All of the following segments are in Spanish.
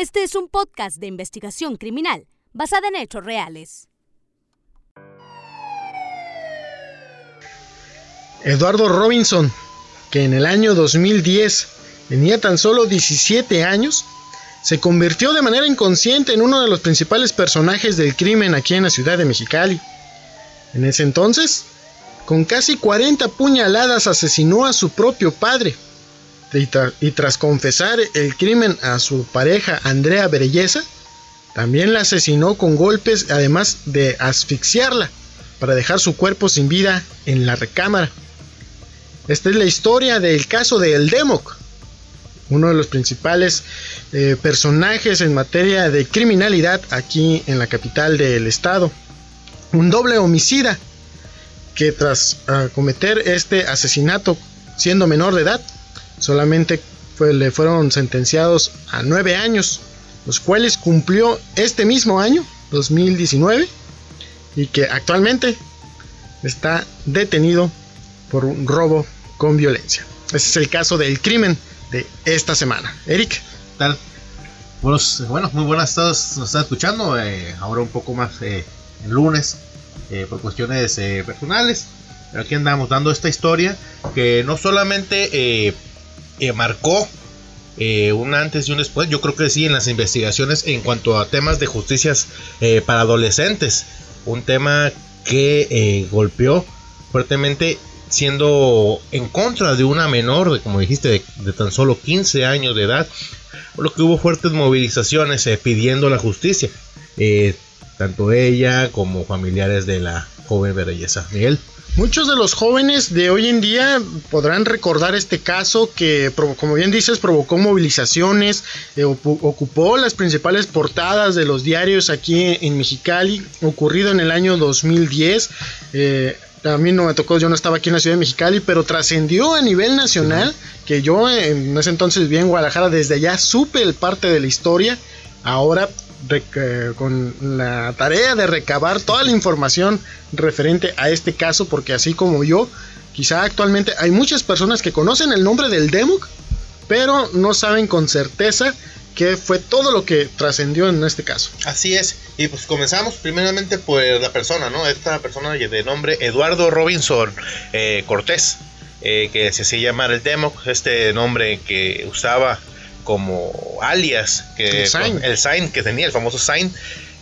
Este es un podcast de investigación criminal basada en hechos reales. Eduardo Robinson, que en el año 2010 tenía tan solo 17 años, se convirtió de manera inconsciente en uno de los principales personajes del crimen aquí en la ciudad de Mexicali. En ese entonces, con casi 40 puñaladas asesinó a su propio padre. Y, tras confesar el crimen a su pareja Andrea Berelleza, también la asesinó con golpes, además de asfixiarla, para dejar su cuerpo sin vida en la recámara. Esta es la historia del caso de El Democ, uno de los principales eh, personajes en materia de criminalidad aquí en la capital del estado. Un doble homicida que tras ah, cometer este asesinato siendo menor de edad, solamente le fueron sentenciados a nueve años, los cuales cumplió este mismo año, 2019, y que actualmente está detenido por un robo con violencia. Ese es el caso del crimen de esta semana. Eric. tal? Buenos, bueno, muy buenas tardes, nos están escuchando. Eh, ahora un poco más eh, el lunes eh, por cuestiones personales. Pero aquí andamos dando esta historia que no solamente marcó un antes y un después, yo creo que sí en las investigaciones en cuanto a temas de justicias para adolescentes. Un tema que golpeó fuertemente siendo en contra de una menor, de, como dijiste, de, tan solo 15 años de edad, por lo que hubo fuertes movilizaciones eh, pidiendo la justicia, eh, tanto ella como familiares de la joven belleza. Miguel. Muchos de los jóvenes de hoy en día podrán recordar este caso que, como bien dices, provocó movilizaciones, eh, ocupó las principales portadas de los diarios aquí en Mexicali, ocurrido en el año 2010. A mí no me tocó, yo no estaba aquí en la ciudad de Mexicali, pero trascendió a nivel nacional, que yo en ese entonces vi en Guadalajara, desde allá supe el parte de la historia. Ahora con la tarea de recabar toda la información referente a este caso, porque así como yo, quizá actualmente hay muchas personas que conocen el nombre del Democ, pero no saben con certeza qué fue todo lo que trascendió en este caso. Así es, y pues comenzamos primeramente por la persona, ¿no? Esta persona de nombre Eduardo Robinson eh, Cortés, eh, que se hacía llamar el Democ, este nombre que usaba como alias, que, el sign, que tenía, el famoso sign.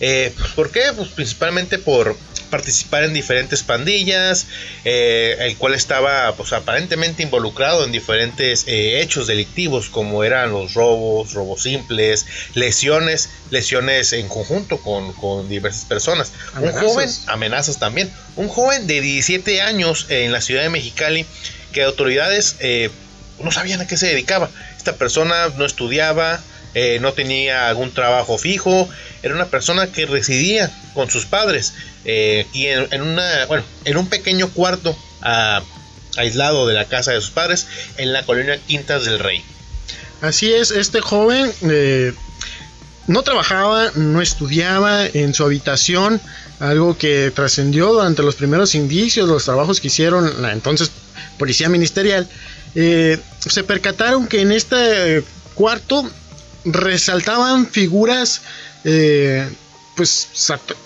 Eh, pues, ¿Por qué? Pues principalmente por participar en diferentes pandillas, eh, el cual estaba pues, aparentemente involucrado en diferentes eh, hechos delictivos como eran los robos, robos simples, lesiones, lesiones en conjunto con, diversas personas. Un joven, amenazas también, un joven de 17 años en la ciudad de Mexicali que autoridades no sabían a qué se dedicaba. Esta persona no estudiaba, no tenía algún trabajo fijo, era una persona que residía con sus padres eh, y en, una, bueno, en un pequeño cuarto aislado de la casa de sus padres en la colonia Quintas del Rey. Así es, este joven eh, no trabajaba, no estudiaba en su habitación, algo que trascendió durante los primeros indicios, los trabajos que hicieron la entonces Policía Ministerial. Eh, se percataron que en este cuarto resaltaban figuras pues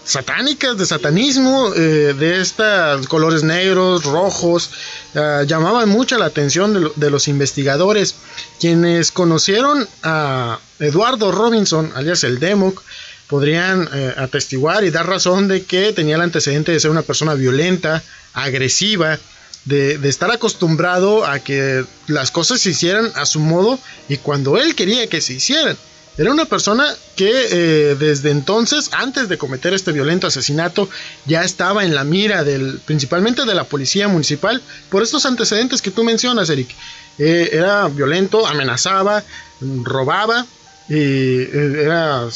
satánicas de satanismo eh, de estos colores negros rojos ah, llamaban mucho la atención de, los investigadores quienes conocieron a Eduardo Robinson alias el Democ podrían eh, atestiguar y dar razón de que tenía el antecedente de ser una persona violenta agresiva de, estar acostumbrado a que las cosas se hicieran a su modo y cuando él quería que se hicieran era una persona que eh, desde entonces, antes de cometer este violento asesinato, ya estaba en la mira del, principalmente de la policía municipal por estos antecedentes que tú mencionas, Eric. Eh, era violento, amenazaba, robaba y eh,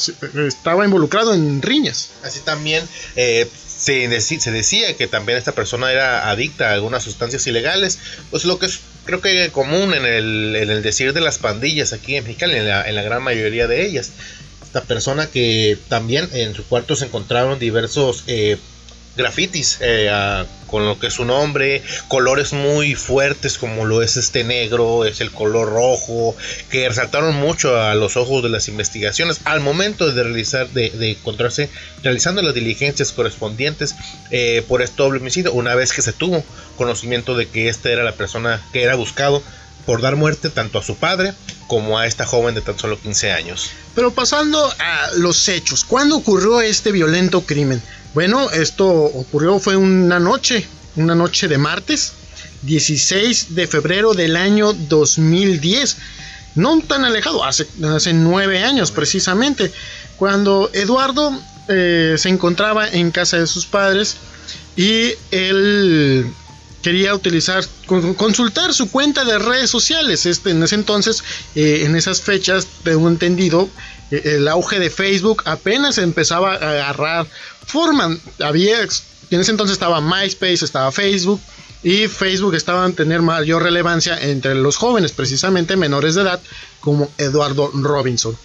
estaba involucrado en riñas. Así también se, decía que también esta persona era adicta a algunas sustancias ilegales, pues lo que es creo que común en el, decir de las pandillas aquí en Mexicali, en la, gran mayoría de ellas. Esta persona que también en su cuarto se encontraron diversos eh, grafitis eh, con lo que es su nombre, colores muy fuertes como lo es este negro, es el color rojo, que resaltaron mucho a los ojos de las investigaciones al momento de realizar, de, encontrarse realizando las diligencias correspondientes eh, por este doble homicidio, una vez que se tuvo conocimiento de que esta era la persona que era buscado por dar muerte tanto a su padre como a esta joven de tan solo 15 años. Pero pasando a los hechos, ¿cuándo ocurrió este violento crimen? Bueno, esto ocurrió fue una noche, una noche de martes, 16 de febrero del año 2010. No tan alejado, hace, nueve años precisamente, cuando Eduardo eh, se encontraba en casa de sus padres y él quería utilizar, consultar su cuenta de redes sociales. Este, en ese entonces, eh, en esas fechas, tengo entendido, eh, el auge de Facebook apenas empezaba a agarrar forma. Había, en ese entonces estaba MySpace, estaba Facebook. Y Facebook estaba en tener mayor relevancia entre los jóvenes, precisamente menores de edad, como Eduardo Robinson.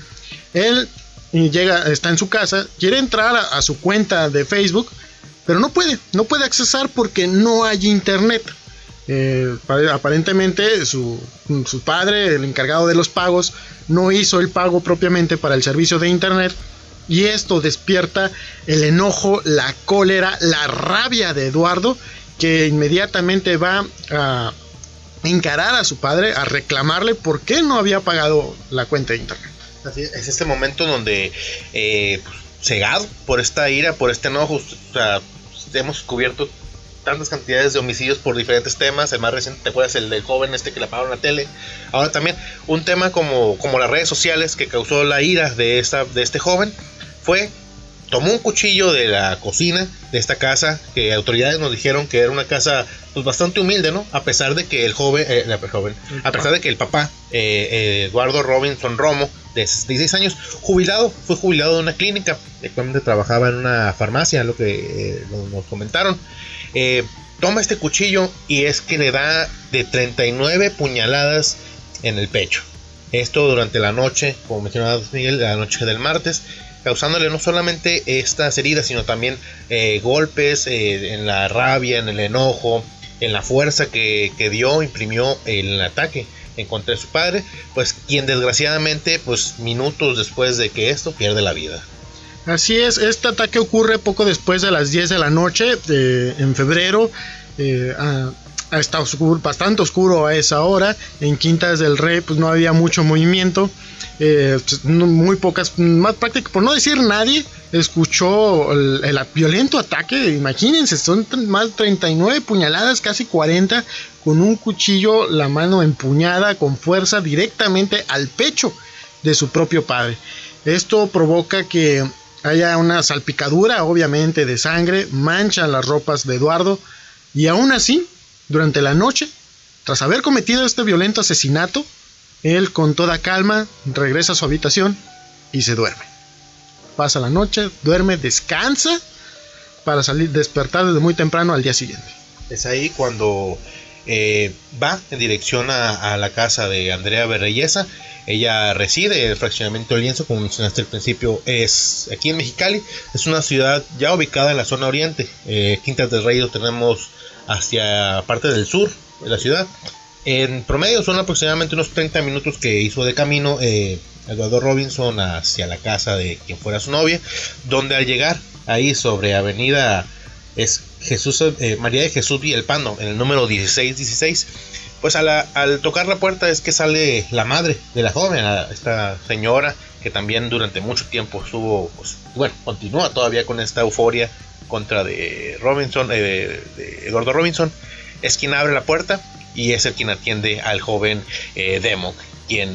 Él llega, está en su casa, quiere entrar a su cuenta de Facebook pero no puede, no puede accesar porque no hay internet. Eh, aparentemente su, su, padre, el encargado de los pagos, no hizo el pago propiamente para el servicio de internet. Y esto despierta el enojo, la cólera, la rabia de Eduardo, que inmediatamente va a encarar a su padre, a reclamarle por qué no había pagado la cuenta de internet. Así es, este momento donde, eh, pues, cegado por esta ira, por este enojo, o sea, hemos cubierto tantas cantidades de homicidios por diferentes temas. El más reciente, ¿te acuerdas? El del joven este que le apagaron la tele. Ahora también un tema como, como las redes sociales que causó la ira de, esta, de este joven fue tomó un cuchillo de la cocina de esta casa, que autoridades nos dijeron que era una casa pues bastante humilde, ¿no? A pesar de que el joven, eh, joven a pesar de que el papá, eh, eh, Eduardo Robinson Romo, de 66 años, jubilado, fue jubilado de una clínica, actualmente trabajaba en una farmacia, lo que nos comentaron. toma este cuchillo y es que le da de 39 puñaladas en el pecho. Esto durante la noche, como mencionaba Miguel, la noche del martes causándole no solamente estas heridas, sino también eh, golpes eh, en la rabia, en el enojo, en la fuerza que, dio, imprimió el ataque en contra de su padre, pues quien desgraciadamente, pues minutos después de que esto pierde la vida. Así es, este ataque ocurre poco después de las 10 de la noche, en febrero. Eh, ha estado bastante oscuro a esa hora. En Quintas del Rey pues no había mucho movimiento. Eh, pues, muy pocas, más prácticas, por no decir nadie, escuchó el, violento ataque. Imagínense, son más de 39 puñaladas, casi 40, con un cuchillo, la mano empuñada con fuerza directamente al pecho de su propio padre. Esto provoca que haya una salpicadura, obviamente, de sangre, mancha las ropas de Eduardo, y aún así durante la noche, tras haber cometido este violento asesinato, él con toda calma regresa a su habitación y se duerme. Pasa la noche, duerme, descansa para salir, despertar desde muy temprano al día siguiente. Es ahí cuando eh, va en dirección a, la casa de Andrea Berreyesa. Ella reside en el fraccionamiento de Lienzo, como mencionaste al principio, es aquí en Mexicali. Es una ciudad ya ubicada en la zona oriente. Eh, Quintas del Rey tenemos hacia parte del sur de la ciudad. En promedio son aproximadamente unos 30 minutos que hizo de camino eh, Eduardo Robinson hacia la casa de quien fuera su novia, donde al llegar ahí sobre Avenida es Jesús, eh, María de Jesús y el Pando, en el número 1616, pues al tocar la puerta es que sale la madre de la joven, esta señora que también durante mucho tiempo estuvo, pues, bueno, continúa todavía con esta euforia contra de Robinson, eh, de, Eduardo Robinson, es quien abre la puerta y es el quien atiende al joven eh, Demo, quien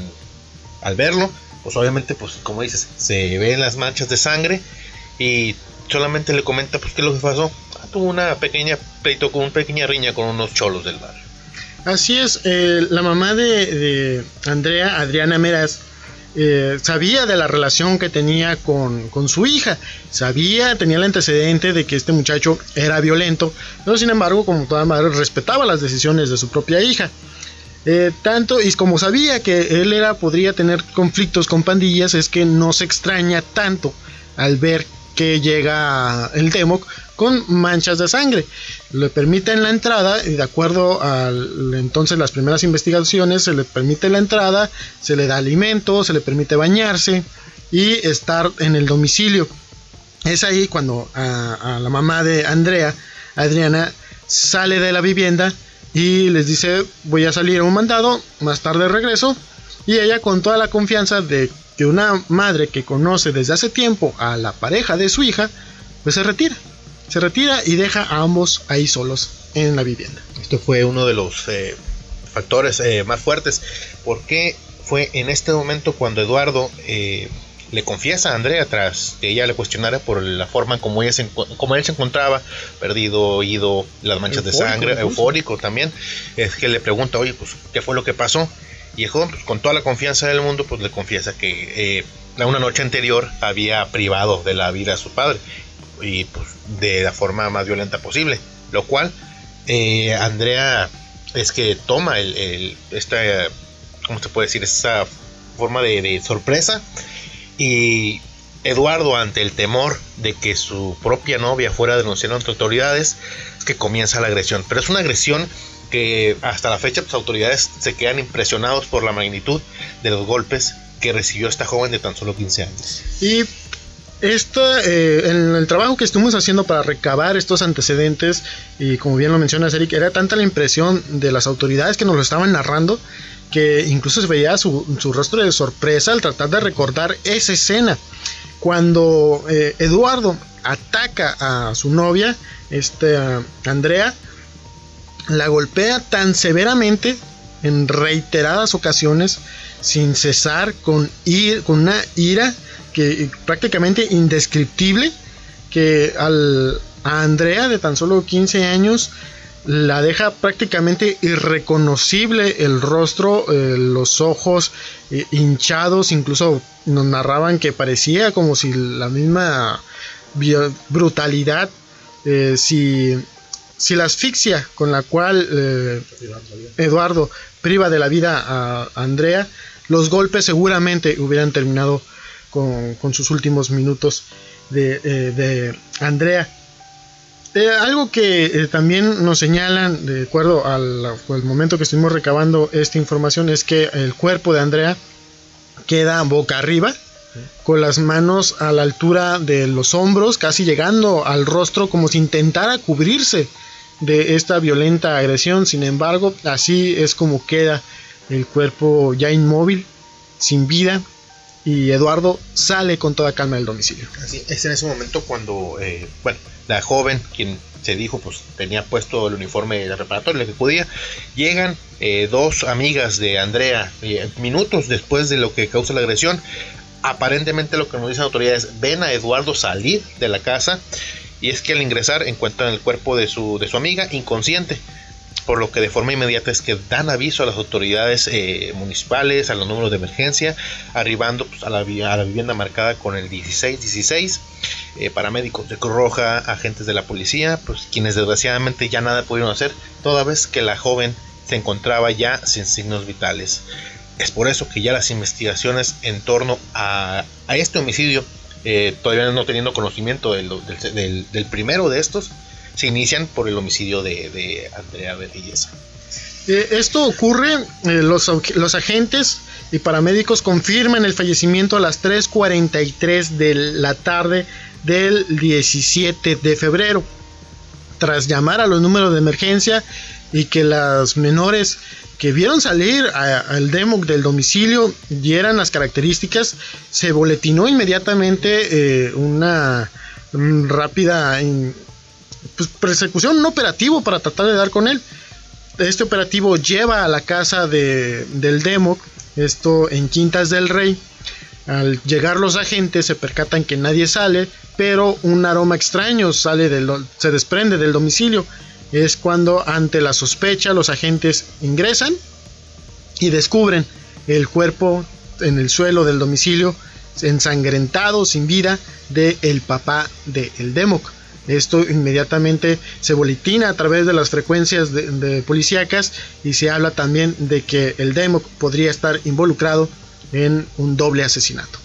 al verlo, pues obviamente, pues como dices, se ven las manchas de sangre y solamente le comenta pues qué es lo que pasó. Ah, tuvo una pequeña pleito con una pequeña riña con unos cholos del bar. Así es, eh, la mamá de, de Andrea, Adriana Meraz, eh, sabía de la relación que tenía con, su hija, sabía, tenía el antecedente de que este muchacho era violento, pero sin embargo, como toda madre, respetaba las decisiones de su propia hija. Eh, tanto y como sabía que él era podría tener conflictos con pandillas es que no se extraña tanto al ver que llega el Democ con manchas de sangre. Le permiten la entrada y de acuerdo a entonces las primeras investigaciones se le permite la entrada, se le da alimento, se le permite bañarse y estar en el domicilio. Es ahí cuando a, la mamá de Andrea, Adriana, sale de la vivienda y les dice voy a salir a un mandado, más tarde regreso y ella con toda la confianza de que una madre que conoce desde hace tiempo a la pareja de su hija, pues se retira. Se retira y deja a ambos ahí solos en la vivienda. Esto fue uno de los eh, factores eh, más fuertes. porque fue en este momento cuando Eduardo eh, le confiesa a Andrea tras que ella le cuestionara por la forma como, ella se, como él se encontraba, perdido, oído, las manchas de sangre, eufórico también, es que le pregunta, oye, pues, ¿qué fue lo que pasó? Y el joven, pues, con toda la confianza del mundo, pues le confiesa que eh, una noche anterior había privado de la vida a su padre y pues de la forma más violenta posible, lo cual eh, Andrea es que toma el, esta, ¿cómo se puede decir? Esa forma de, sorpresa y Eduardo ante el temor de que su propia novia fuera denunciada ante autoridades es que comienza la agresión, pero es una agresión que hasta la fecha las pues, autoridades se quedan impresionados por la magnitud de los golpes que recibió esta joven de tan solo 15 años. Y eh, en el trabajo que estuvimos haciendo para recabar estos antecedentes, y como bien lo menciona Eric, era tanta la impresión de las autoridades que nos lo estaban narrando, que incluso se veía su, rostro de sorpresa al tratar de recordar esa escena. Cuando eh, Eduardo ataca a su novia, este, Andrea, la golpea tan severamente en reiteradas ocasiones sin cesar con, con una ira que prácticamente indescriptible que al, a Andrea de tan solo 15 años la deja prácticamente irreconocible el rostro, eh, los ojos eh, hinchados, incluso nos narraban que parecía como si la misma brutalidad, eh, si si la asfixia con la cual Eduardo priva de la vida a Andrea, los golpes seguramente hubieran terminado con, sus últimos minutos de, eh, Andrea. Eh, algo que también nos señalan, de acuerdo al, al, momento que estuvimos recabando esta información, es que el cuerpo de Andrea queda boca arriba, con las manos a la altura de los hombros, casi llegando al rostro como si intentara cubrirse de esta violenta agresión. Sin embargo, así es como queda el cuerpo ya inmóvil, sin vida, y Eduardo sale con toda calma del domicilio. Así es en ese momento cuando, eh, bueno, la joven, quien se dijo, pues tenía puesto el uniforme de reparatorio, lo que podía, llegan eh, dos amigas de Andrea, eh, minutos después de lo que causa la agresión. Aparentemente lo que nos dicen autoridades, ven a Eduardo salir de la casa y es que al ingresar encuentran el cuerpo de su, de su amiga inconsciente, por lo que de forma inmediata es que dan aviso a las autoridades eh, municipales, a los números de emergencia, arribando pues, a, la, a, la, vivienda marcada con el 1616, eh, paramédicos de Cruz Roja, agentes de la policía, pues quienes desgraciadamente ya nada pudieron hacer, toda vez que la joven se encontraba ya sin signos vitales. Es por eso que ya las investigaciones en torno a, a este homicidio eh, todavía no teniendo conocimiento del, primero de estos, se inician por el homicidio de, Andrea Belleza. Eh, esto ocurre, eh, los, los, agentes y paramédicos confirman el fallecimiento a las 3.43 de la tarde del 17 de febrero. Tras llamar a los números de emergencia y que las menores que vieron salir al demo del domicilio dieran las características, se boletinó inmediatamente eh, una rápida pues, persecución, un operativo para tratar de dar con él. Este operativo lleva a la casa de, del demo, esto en Quintas del Rey. Al llegar los agentes se percatan que nadie sale, pero un aroma extraño sale del, se desprende del domicilio es cuando ante la sospecha los agentes ingresan y descubren el cuerpo en el suelo del domicilio ensangrentado, sin vida, de el papá de el Democ. Esto inmediatamente se boletina a través de las frecuencias de, policíacas y se habla también de que el Democ podría estar involucrado en un doble asesinato.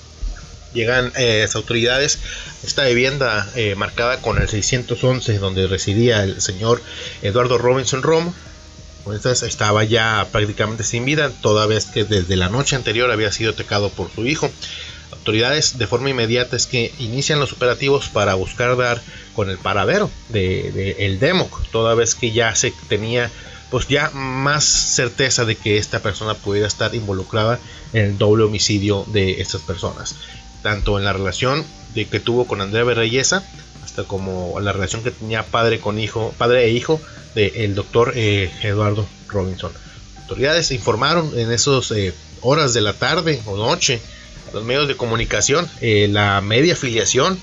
llegan eh, las autoridades esta vivienda eh, marcada con el 611 donde residía el señor Eduardo Robinson Romo estaba ya prácticamente sin vida toda vez que desde la noche anterior había sido atacado por su hijo autoridades de forma inmediata es que inician los operativos para buscar dar con el paradero de, el Democ toda vez que ya se tenía pues ya más certeza de que esta persona pudiera estar involucrada en el doble homicidio de estas personas tanto en la relación de que tuvo con Andrea Berreyesa, hasta como la relación que tenía padre con hijo, padre e hijo del doctor eh, Eduardo Robinson. Autoridades informaron en esas eh, horas de la tarde o noche los medios de comunicación eh, la media afiliación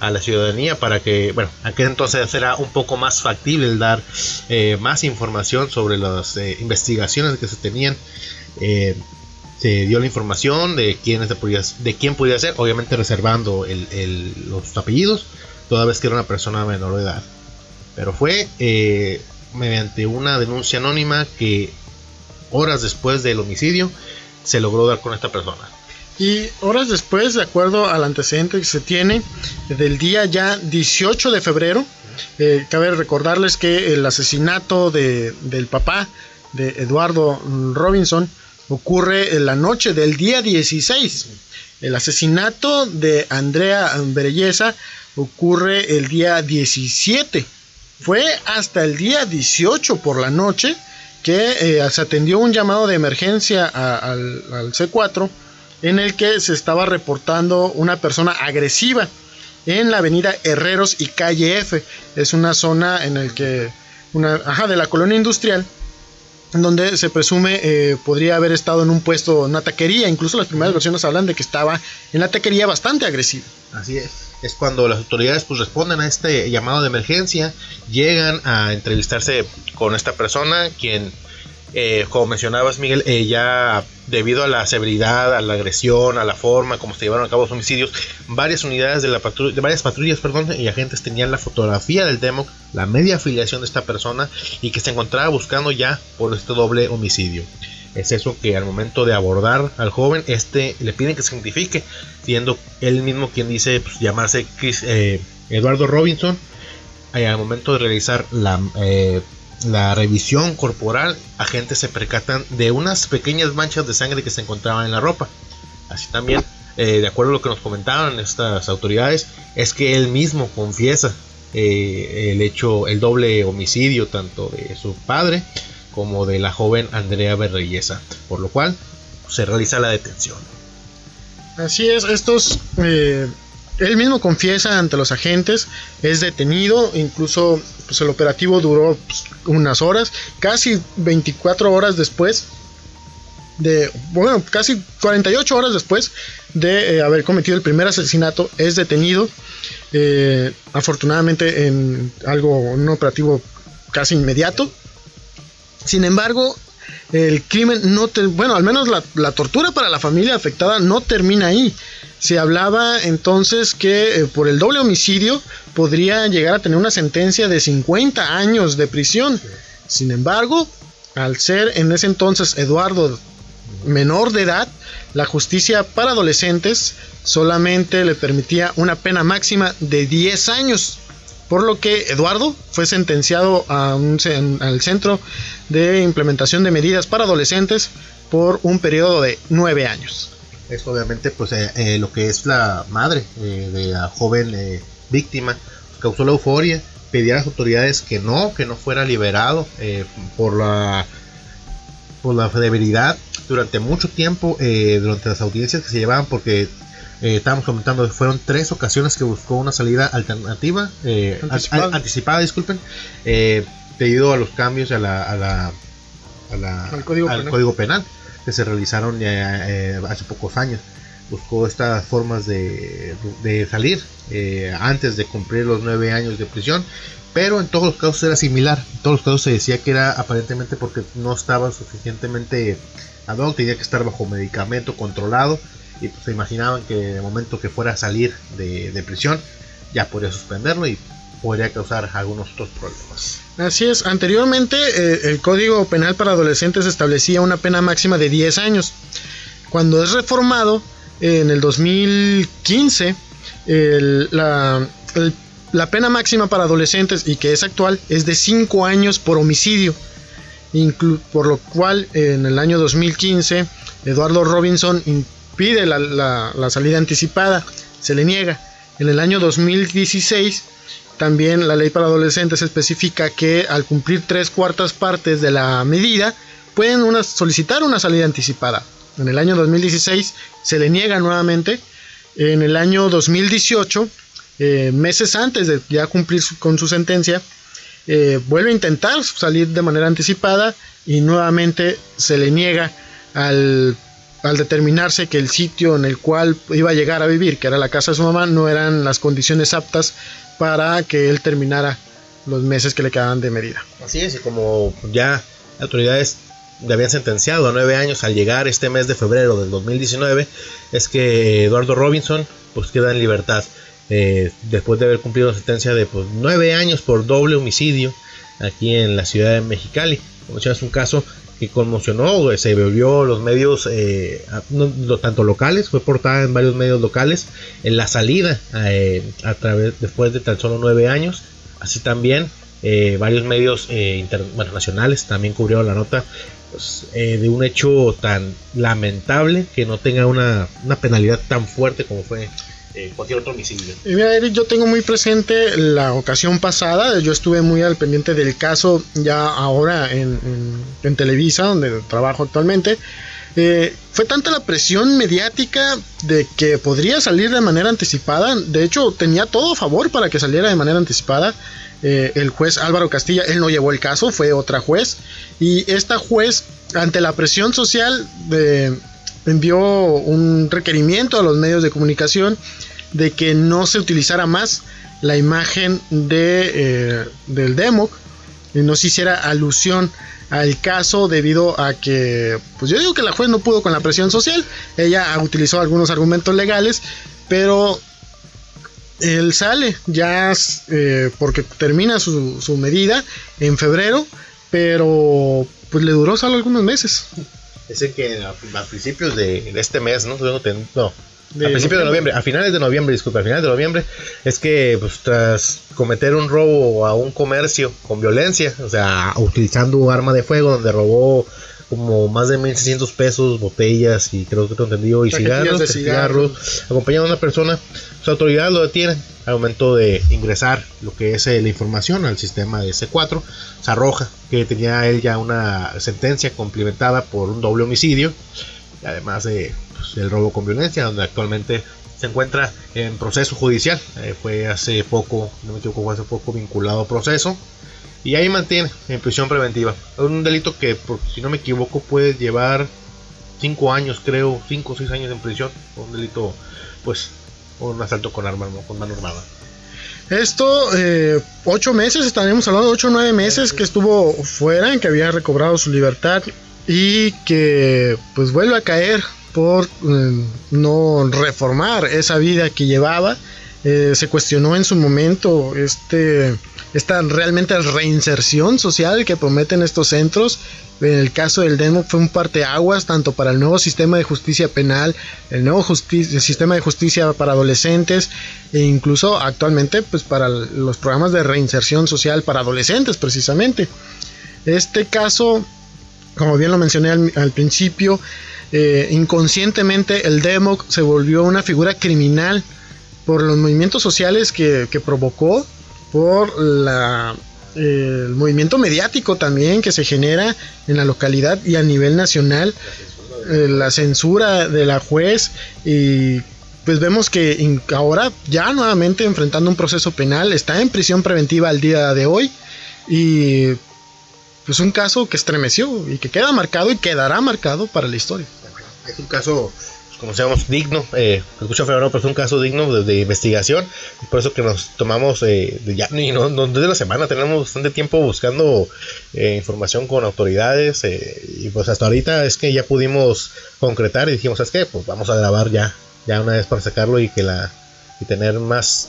a la ciudadanía para que, bueno, aquel entonces era un poco más factible el dar más información sobre las investigaciones que se tenían se dio la información de quién, de quién podía ser, obviamente reservando los apellidos, toda vez que era una persona menor de edad. Pero fue eh, mediante una denuncia anónima que horas después del homicidio se logró dar con esta persona. Y horas después, de acuerdo al antecedente que se tiene, del día ya 18 de febrero, eh, cabe recordarles que el asesinato de, del papá de Eduardo Robinson ocurre en la noche del día 16. El asesinato de Andrea Berelleza ocurre el día 17. Fue hasta el día 18 por la noche que eh, se atendió un llamado de emergencia al, C4 en el que se estaba reportando una persona agresiva en la avenida Herreros y calle F. Es una zona en el que una ajá, de la colonia industrial donde se presume eh, podría haber estado en un puesto, en una taquería. Incluso las primeras versiones hablan de que estaba en la taquería bastante agresivo. Así es. Es cuando las autoridades pues responden a este llamado de emergencia, llegan a entrevistarse con esta persona, quien eh, como mencionabas Miguel, eh, ya debido a la severidad, a la agresión, a la forma como se llevaron a cabo los homicidios, varias unidades de, la patrulla, varias patrullas perdón, y agentes tenían la fotografía del demo, la media afiliación de esta persona y que se encontraba buscando ya por este doble homicidio. Es eso que al momento de abordar al joven, este le piden que se identifique, siendo él mismo quien dice pues, llamarse eh, Eduardo Robinson. al momento de realizar la la revisión corporal, agentes se percatan de unas pequeñas manchas de sangre que se encontraban en la ropa. Así también, eh, de acuerdo a lo que nos comentaban estas autoridades, es que él mismo confiesa eh, el hecho, el doble homicidio tanto de su padre como de la joven Andrea Berreyesa, por lo cual se realiza la detención. Así es, estos eh, él mismo confiesa ante los agentes, es detenido, incluso pues, el operativo duró pues, unas horas, casi 24 horas después de, bueno, casi 48 horas después de eh, haber cometido el primer asesinato, es detenido, eh, afortunadamente en algo, un operativo casi inmediato. Sin embargo, el crimen no, te, bueno, al menos la, tortura para la familia afectada no termina ahí se hablaba entonces que eh, por el doble homicidio podría llegar a tener una sentencia de 50 años de prisión. Sin embargo, al ser en ese entonces Eduardo menor de edad, la justicia para adolescentes solamente le permitía una pena máxima de 10 años. Por lo que Eduardo fue sentenciado al Centro de Implementación de Medidas para Adolescentes por un periodo de 9 años. Es obviamente pues eh, eh, lo que es la madre eh, de la joven víctima. Causó la euforia pedía a las autoridades que no que no fuera liberado por la por la debilidad durante mucho tiempo durante las audiencias que se llevaban porque estábamos comentando fueron tres ocasiones que buscó una salida alternativa anticipada. disculpen debido a los cambios a la, a la, al código penal que se realizaron eh, hace pocos años. Buscó estas formas de, salir eh, antes de cumplir los nueve años de prisión, pero en todos los casos era similar. En todos los casos se decía que era aparentemente porque no estaba suficientemente adulto, tenía que estar bajo medicamento controlado y pues, se imaginaban que el momento que fuera a salir de prisión ya podría suspenderlo y podría causar algunos otros problemas. Así es, anteriormente eh, el Código Penal para Adolescentes establecía una pena máxima de 10 años. Cuando es reformado, en el 2015 la, la pena máxima para adolescentes y que es actual es de 5 años por homicidio. por lo cual en el año 2015 Eduardo Robinson impide la, la, salida anticipada, se le niega. En el año 2016 también la ley para adolescentes especifica que al cumplir tres cuartas partes de la medida pueden solicitar una salida anticipada. En el año 2016 se le niega nuevamente. En el año 2018 eh, meses antes de ya cumplir con su sentencia, eh, vuelve a intentar salir de manera anticipada y nuevamente se le niega al, al, determinarse que el sitio en el cual iba a llegar a vivir, que era la casa de su mamá, no eran las condiciones aptas para que él terminara los meses que le quedaban de medida. Así es, y como ya autoridades le habían sentenciado a nueve años al llegar este mes de febrero del 2019, es que Eduardo Robinson pues queda en libertad. Eh, después de haber cumplido la sentencia de pues, nueve años por doble homicidio aquí en la ciudad de Mexicali. Como es un caso que conmocionó, se volvió los medios, eh, tanto locales, fue portada en varios medios locales, en la salida eh, a través, después de tan solo nueve años, así también varios medios internacionales también cubrieron la nota pues, de un hecho tan lamentable que no tenga una, una penalidad tan fuerte como fue eh, cualquier otro homicidio. mira, Eric, yo tengo muy presente la ocasión pasada, yo estuve muy al pendiente del caso ya ahora en, Televisa, donde trabajo actualmente. Eh, fue tanta la presión mediática de que podría salir de manera anticipada. De hecho, tenía todo a favor para que saliera de manera anticipada. Eh, el juez Álvaro Castilla, él no llevó el caso, fue otra juez. Y esta juez, ante la presión social de, envió un requerimiento a los medios de comunicación de que no se utilizara más la imagen de, eh, del demo y no se hiciera alusión al caso debido a que, pues yo digo que la juez no pudo con la presión social, ella utilizó algunos argumentos legales, pero él sale ya eh, porque termina su, su medida en febrero, pero pues le duró solo algunos meses. Dice que a, principios de, este mes, ¿no? no, a principios de noviembre, a finales de noviembre, disculpa, a finales de noviembre, es que pues, tras cometer un robo a un comercio con violencia, o sea, utilizando un arma de fuego donde robó como más de 1600 pesos, botellas y creo que te entendido, y cigarros, cigarros, acompañado a una persona, su autoridad lo detiene al momento de ingresar lo que es eh, la información al sistema de C4, se arroja que tenía él ya una sentencia complementada por un doble homicidio, además de pues, el robo con violencia, donde actualmente se encuentra en proceso judicial. Eh, fue hace poco, no me equivoco, fue hace poco vinculado a proceso. Y ahí mantiene en prisión preventiva. Un delito que, si no me equivoco, puede llevar 5 años, creo, 5 o 6 años en prisión. Un delito, pues, un asalto con arma, con mano armada. Esto, eh, ocho meses, estaremos hablando de ocho o nueve meses que estuvo fuera, en que había recobrado su libertad y que pues vuelve a caer por eh, no reformar esa vida que llevaba. Eh, se cuestionó en su momento este, esta realmente reinserción social que prometen estos centros. En el caso del demo fue un parteaguas tanto para el nuevo sistema de justicia penal, el nuevo sistema de justicia para adolescentes e incluso actualmente pues para los programas de reinserción social para adolescentes precisamente. Este caso, como bien lo mencioné al principio, eh, inconscientemente el Democ se volvió una figura criminal por los movimientos sociales que, provocó, por la, el movimiento mediático también que se genera en la localidad y a nivel nacional, eh, la censura de la juez y pues vemos que ahora ya nuevamente enfrentando un proceso penal, está en prisión preventiva al día de hoy y pues un caso que estremeció y que queda marcado y quedará marcado para la historia. Es un caso, como digno, eh, escucho pero es un caso digno de, investigación, por eso que nos tomamos, eh, ya, y no, no desde la semana, tenemos bastante tiempo buscando eh, información con autoridades, eh, y pues hasta ahorita es que ya pudimos concretar y dijimos, ¿sabes qué? Pues vamos a grabar ya, ya una vez para sacarlo y que la, y tener más,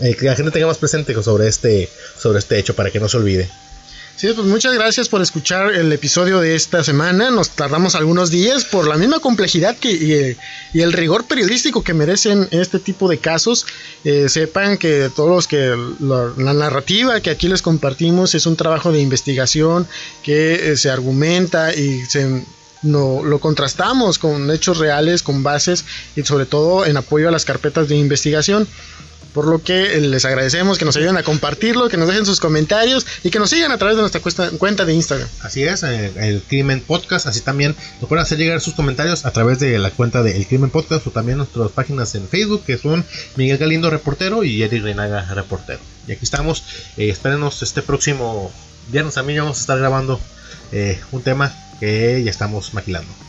que la gente tenga más presente sobre este, sobre este hecho para que no se olvide. Sí, pues muchas gracias por escuchar el episodio de esta semana. Nos tardamos algunos días por la misma complejidad que, y, el rigor periodístico que merecen este tipo de casos. Eh, sepan que todos los que la, narrativa que aquí les compartimos es un trabajo de investigación que eh, se argumenta y se no, lo contrastamos con hechos reales, con bases y sobre todo en apoyo a las carpetas de investigación. Por lo que eh, les agradecemos que nos ayuden a compartirlo, que nos dejen sus comentarios y que nos sigan a través de nuestra cuenta de Instagram. Así es, eh, el Crimen Podcast. Así también nos pueden hacer llegar sus comentarios a través de la cuenta de El Crimen Podcast o también nuestras páginas en Facebook que son Miguel Galindo Reportero y Eric Reinaga Reportero. Y aquí estamos. Eh, espérenos este próximo viernes. Mí vamos a estar grabando un tema que ya estamos maquilando.